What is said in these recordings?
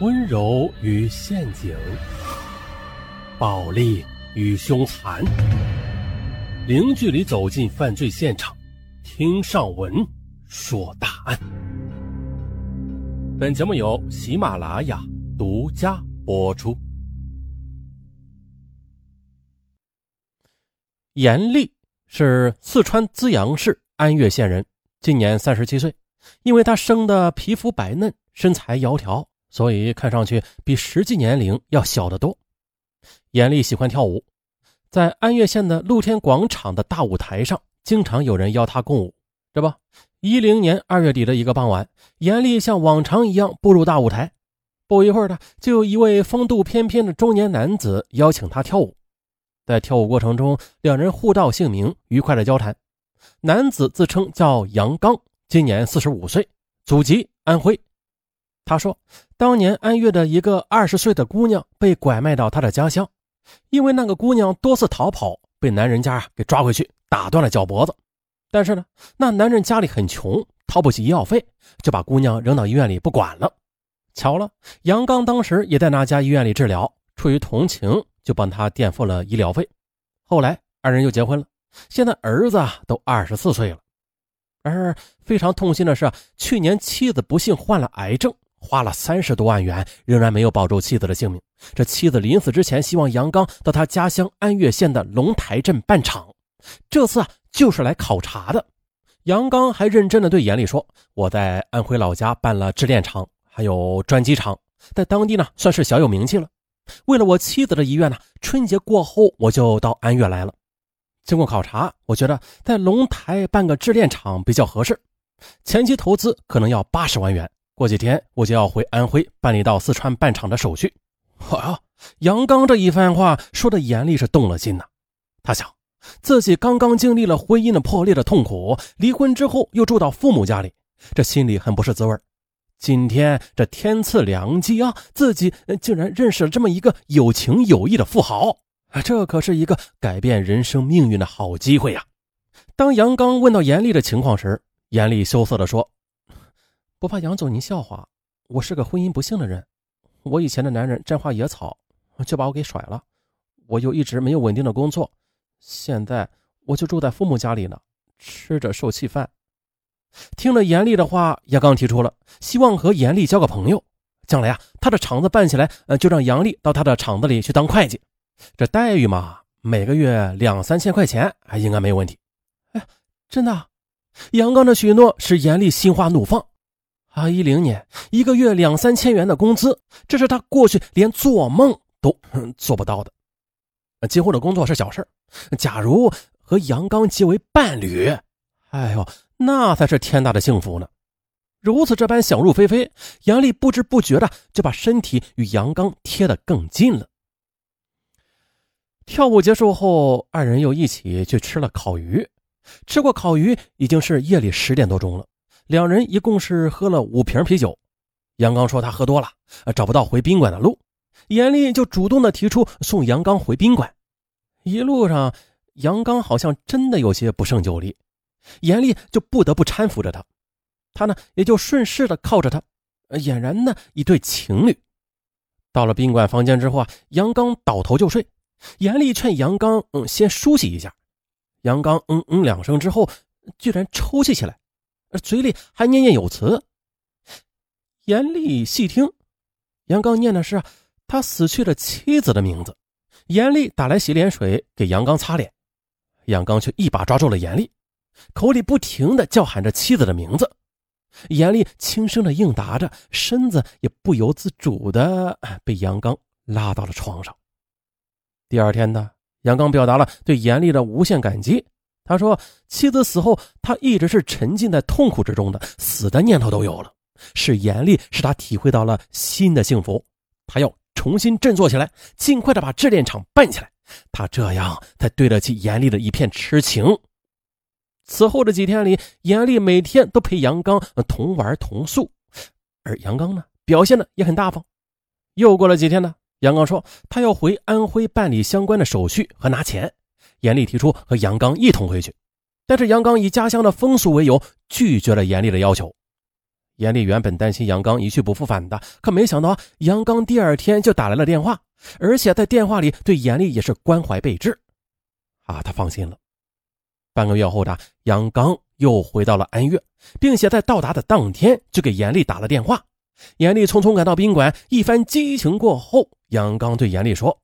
温柔与陷阱，暴力与凶残，零距离走进犯罪现场，听上文说大案。本节目由喜马拉雅独家播出。严丽是四川资阳市安岳县人，今年三十七岁。因为她生的皮肤白嫩，身材窈窕。所以看上去比实际年龄要小得多。严丽喜欢跳舞，在安岳县的露天广场的大舞台上，经常有人邀她共舞。这不，一零年二月底的一个傍晚，严丽像往常一样步入大舞台。不一会儿的，就有一位风度翩翩的中年男子邀请她跳舞。在跳舞过程中，两人互道姓名，愉快的交谈。男子自称叫杨刚，今年四十五岁，祖籍安徽。他说，当年安岳的一个二十岁的姑娘被拐卖到他的家乡，因为那个姑娘多次逃跑，被男人家啊给抓回去，打断了脚脖子。但是呢，那男人家里很穷，掏不起医药费，就把姑娘扔到医院里不管了。巧了，杨刚当时也在那家医院里治疗，出于同情，就帮他垫付了医疗费。后来二人又结婚了，现在儿子都二十四岁了。而非常痛心的是，去年妻子不幸患了癌症。花了三十多万元，仍然没有保住妻子的性命。这妻子临死之前，希望杨刚到他家乡安岳县的龙台镇办厂，这次啊就是来考察的。杨刚还认真的对严丽说：“我在安徽老家办了制炼厂，还有砖机厂，在当地呢算是小有名气了。为了我妻子的遗愿呢，春节过后我就到安岳来了。经过考察，我觉得在龙台办个制炼厂比较合适，前期投资可能要八十万元。”过几天我就要回安徽办理到四川办厂的手续。啊，杨刚这一番话说的严厉是动了心呐。他想，自己刚刚经历了婚姻的破裂的痛苦，离婚之后又住到父母家里，这心里很不是滋味。今天这天赐良机啊，自己竟然认识了这么一个有情有义的富豪，这可是一个改变人生命运的好机会呀。当杨刚问到严厉的情况时，严厉羞涩地说。不怕杨总您笑话，我是个婚姻不幸的人。我以前的男人沾花野草，就把我给甩了。我又一直没有稳定的工作，现在我就住在父母家里呢，吃着受气饭。听了严厉的话，杨刚提出了希望和严厉交个朋友，将来啊，他的厂子办起来，呃，就让杨丽到他的厂子里去当会计。这待遇嘛，每个月两三千块钱，还应该没有问题。哎，真的？杨刚的许诺使严厉心花怒放。二一零年，一个月两三千元的工资，这是他过去连做梦都做不到的。今后的工作是小事假如和杨刚结为伴侣，哎呦，那才是天大的幸福呢！如此这般想入非非，杨丽不知不觉的就把身体与杨刚贴得更近了。跳舞结束后，二人又一起去吃了烤鱼。吃过烤鱼，已经是夜里十点多钟了。两人一共是喝了五瓶啤酒，杨刚说他喝多了，找不到回宾馆的路，严厉就主动的提出送杨刚回宾馆。一路上，杨刚好像真的有些不胜酒力，严厉就不得不搀扶着他，他呢也就顺势的靠着他，俨然呢一对情侣。到了宾馆房间之后啊，杨刚倒头就睡，严厉劝杨刚嗯先梳洗一下，杨刚嗯嗯两声之后，居然抽泣起来。嘴里还念念有词。严厉细听，杨刚念的是他死去的妻子的名字。严厉打来洗脸水给杨刚擦脸，杨刚却一把抓住了严厉，口里不停的叫喊着妻子的名字。严厉轻声的应答着，身子也不由自主的被杨刚拉到了床上。第二天呢，杨刚表达了对严厉的无限感激。他说：“妻子死后，他一直是沉浸在痛苦之中的，死的念头都有了。是严厉使他体会到了新的幸福，他要重新振作起来，尽快的把制炼厂办起来。他这样才对得起严厉的一片痴情。”此后的几天里，严厉每天都陪杨刚同玩同宿，而杨刚呢，表现的也很大方。又过了几天呢，杨刚说他要回安徽办理相关的手续和拿钱。严厉提出和杨刚一同回去，但是杨刚以家乡的风俗为由拒绝了严厉的要求。严丽原本担心杨刚一去不复返的，可没想到杨刚第二天就打来了电话，而且在电话里对严丽也是关怀备至。啊，他放心了。半个月后的杨刚又回到了安岳，并且在到达的当天就给严丽打了电话。严丽匆匆赶到宾馆，一番激情过后，杨刚对严丽说：“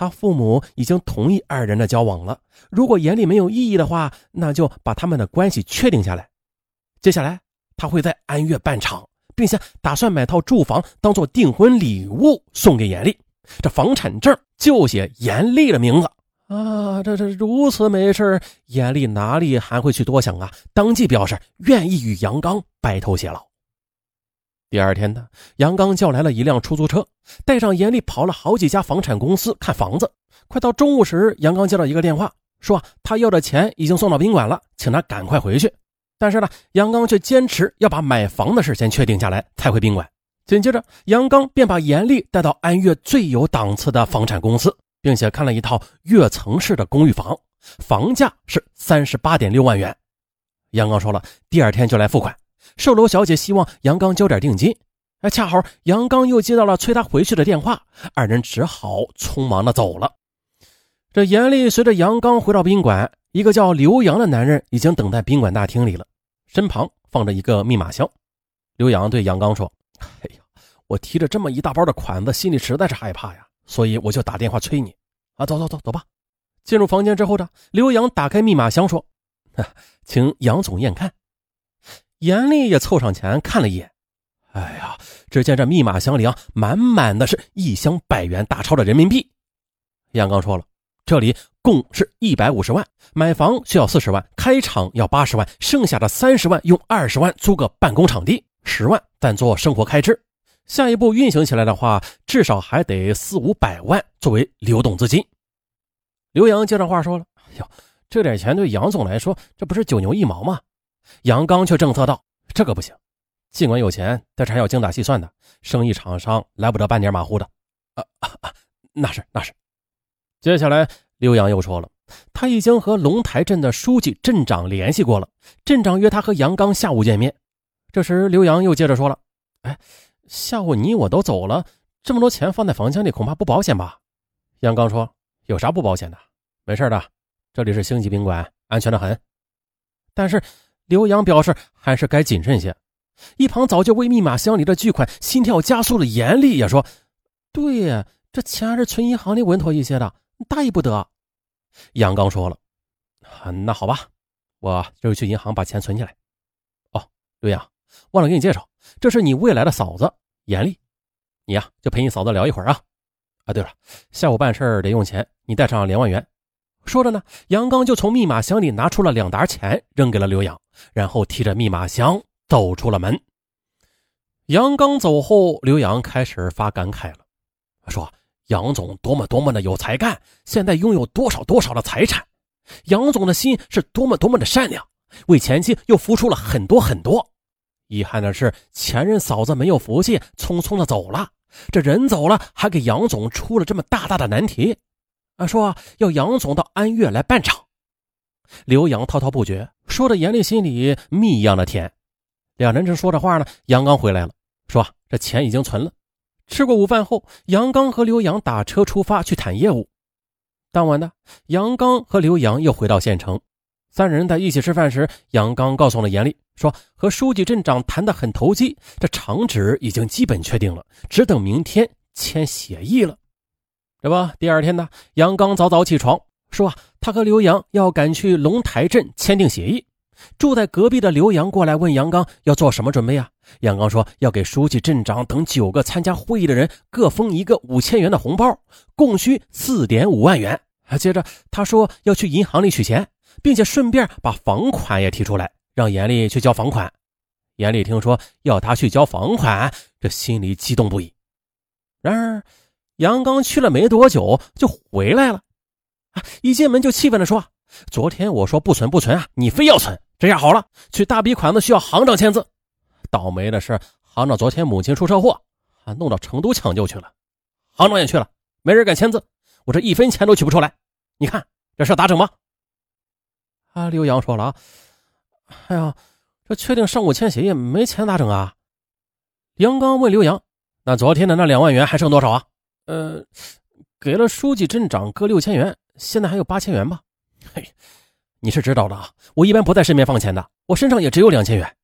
他父母已经同意二人的交往了。如果严丽没有异议的话，那就把他们的关系确定下来。接下来他会在安岳办厂，并且打算买套住房当做订婚礼物送给严丽。这房产证就写严丽的名字。”啊，这这如此美事，严丽哪里还会去多想啊？当即表示愿意与杨刚白头偕老。第二天呢，杨刚叫来了一辆出租车，带上严丽跑了好几家房产公司看房子。快到中午时，杨刚接到一个电话，说他要的钱已经送到宾馆了，请他赶快回去。但是呢，杨刚却坚持要把买房的事先确定下来才回宾馆。紧接着，杨刚便把严丽带到安岳最有档次的房产公司。并且看了一套跃层式的公寓房，房价是三十八点六万元。杨刚说了，第二天就来付款。售楼小姐希望杨刚交点定金。哎，恰好杨刚又接到了催他回去的电话，二人只好匆忙的走了。这严丽随着杨刚回到宾馆，一个叫刘洋的男人已经等在宾馆大厅里了，身旁放着一个密码箱。刘洋对杨刚说：“哎呀，我提着这么一大包的款子，心里实在是害怕呀。”所以我就打电话催你啊，走走走走吧。进入房间之后呢，刘洋打开密码箱说：“请杨总验看。”严厉也凑上前看了一眼。哎呀，只见这密码箱里啊，满满的是一箱百元大钞的人民币。杨刚说了：“这里共是一百五十万，买房需要四十万，开厂要八十万，剩下的三十万用二十万租个办公场地，十万暂做生活开支。”下一步运行起来的话，至少还得四五百万作为流动资金。刘洋接着话说了：“哎呦，这点钱对杨总来说，这不是九牛一毛吗？”杨刚却正色道：“这个不行，尽管有钱，但是还要精打细算的，生意场上来不得半点马虎的。”啊啊，那是那是。接下来，刘洋又说了，他已经和龙台镇的书记、镇长联系过了，镇长约他和杨刚下午见面。这时，刘洋又接着说了：“哎。”下午你我都走了，这么多钱放在房间里恐怕不保险吧？杨刚说：“有啥不保险的？没事的，这里是星级宾馆，安全的很。”但是刘洋表示还是该谨慎些。一旁早就为密码箱里的巨款心跳加速的严厉也说：“对呀，这钱还是存银行里稳妥一些的，大意不得。”杨刚说了：“那好吧，我这就去银行把钱存起来。”哦，刘洋，忘了给你介绍，这是你未来的嫂子。严厉，你呀就陪你嫂子聊一会儿啊！啊，对了，下午办事得用钱，你带上两万元。说着呢，杨刚就从密码箱里拿出了两沓钱，扔给了刘洋，然后提着密码箱走出了门。杨刚走后，刘洋开始发感慨了，说：“杨总多么多么的有才干，现在拥有多少多少的财产。杨总的心是多么多么的善良，为前妻又付出了很多很多。”遗憾的是，前任嫂子没有福气，匆匆的走了。这人走了，还给杨总出了这么大大的难题，啊，说要杨总到安岳来办厂。刘洋滔滔不绝，说的严厉心里蜜一样的甜。两人正说着话呢，杨刚回来了，说这钱已经存了。吃过午饭后，杨刚和刘洋打车出发去谈业务。当晚呢，杨刚和刘洋又回到县城。三人在一起吃饭时，杨刚告诉了严厉，说和书记、镇长谈得很投机，这厂址已经基本确定了，只等明天签协议了。这不，第二天呢，杨刚早早起床，说啊，他和刘洋要赶去龙台镇签订协议。住在隔壁的刘洋过来问杨刚要做什么准备啊？杨刚说要给书记、镇长等九个参加会议的人各封一个五千元的红包，共需四点五万元。接着他说要去银行里取钱。并且顺便把房款也提出来，让严厉去交房款。严厉听说要他去交房款，这心里激动不已。然而，杨刚去了没多久就回来了，啊一进门就气愤地说：“昨天我说不存不存啊，你非要存。这下好了，取大笔款子需要行长签字。倒霉的是，行长昨天母亲出车祸，啊，弄到成都抢救去了。行长也去了，没人敢签字，我这一分钱都取不出来。你看这事咋整吧？”啊，刘洋说了啊，哎呀，这确定上午签协议没钱咋整啊？杨刚问刘洋：“那昨天的那两万元还剩多少啊？”“呃，给了书记、镇长各六千元，现在还有八千元吧？”“嘿，你是知道的啊，我一般不在身边放钱的，我身上也只有两千元。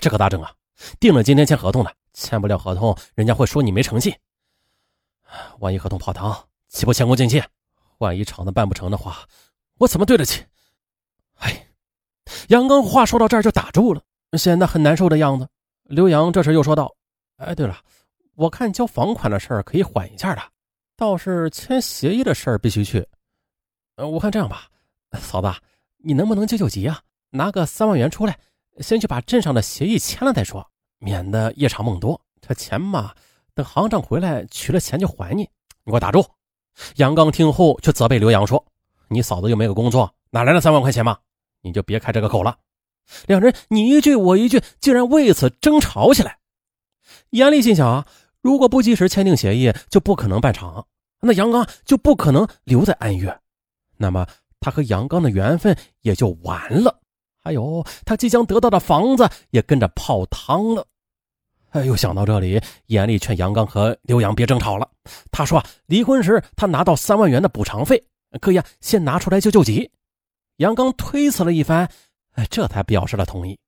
这可咋整啊？定了今天签合同的，签不了合同，人家会说你没诚信。万一合同泡汤，岂不前功尽弃？万一厂子办不成的话，我怎么对得起？”哎，杨刚话说到这儿就打住了，显得很难受的样子。刘洋这时又说道：“哎，对了，我看交房款的事儿可以缓一下的，倒是签协议的事儿必须去。呃，我看这样吧，嫂子，你能不能救救急啊？拿个三万元出来，先去把镇上的协议签了再说，免得夜长梦多。这钱嘛，等行长回来取了钱就还你。你给我打住！”杨刚听后却责备刘洋说：“你嫂子又没有工作，哪来的三万块钱嘛？”你就别开这个口了。两人你一句我一句，竟然为此争吵起来。严厉心想啊，如果不及时签订协议，就不可能办厂，那杨刚就不可能留在安岳，那么他和杨刚的缘分也就完了。还有他即将得到的房子也跟着泡汤了。哎呦，想到这里，严厉劝杨刚和刘洋别争吵了。他说离婚时他拿到三万元的补偿费，可以啊，先拿出来救救急。杨刚推辞了一番，哎这才表示了同意。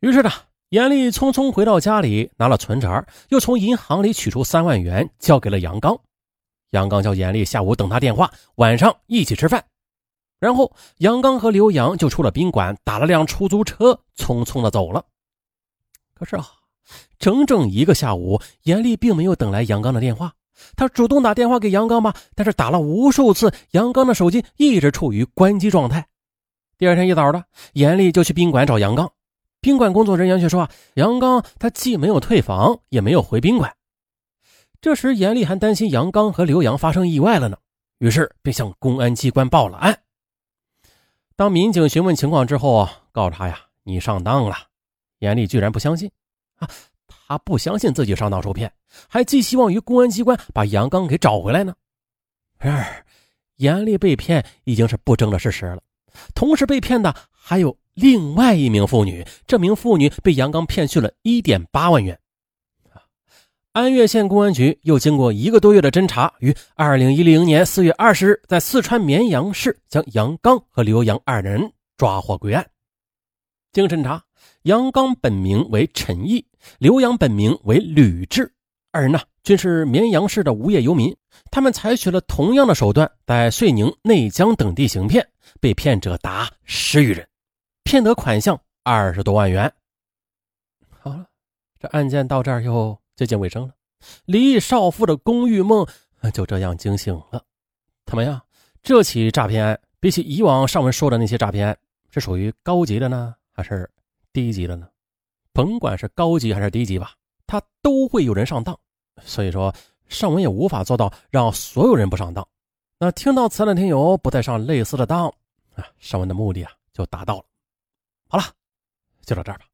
于是呢，严丽匆匆回到家里，拿了存折，又从银行里取出三万元，交给了杨刚。杨刚叫严丽下午等他电话，晚上一起吃饭。然后杨刚和刘洋就出了宾馆，打了辆出租车，匆匆的走了。可是啊，整整一个下午，严厉并没有等来杨刚的电话。他主动打电话给杨刚吧，但是打了无数次，杨刚的手机一直处于关机状态。第二天一早的，严厉就去宾馆找杨刚，宾馆工作人员却说啊，杨刚他既没有退房，也没有回宾馆。这时，严厉还担心杨刚和刘洋发生意外了呢，于是便向公安机关报了案。当民警询问情况之后，告诉他呀，你上当了。严厉居然不相信啊。他不相信自己上当受骗，还寄希望于公安机关把杨刚给找回来呢。然而，严厉被骗已经是不争的事实了。同时被骗的还有另外一名妇女，这名妇女被杨刚骗去了一点八万元。安岳县公安局又经过一个多月的侦查，于二零一零年四月二十日在四川绵阳市将杨刚和刘洋二人抓获归案。经侦查，杨刚本名为陈毅。刘洋本名为吕志，二人呢均是绵阳市的无业游民。他们采取了同样的手段，在遂宁、内江等地行骗，被骗者达十余人，骗得款项二十多万元。好了，这案件到这儿又接近尾声了。离异少妇的公寓梦就这样惊醒了。怎么样？这起诈骗案比起以往上文说的那些诈骗案，是属于高级的呢，还是低级的呢？甭管是高级还是低级吧，他都会有人上当，所以说尚文也无法做到让所有人不上当。那听到此的听友不再上类似的当啊，尚文的目的啊就达到了。好了，就到这儿吧。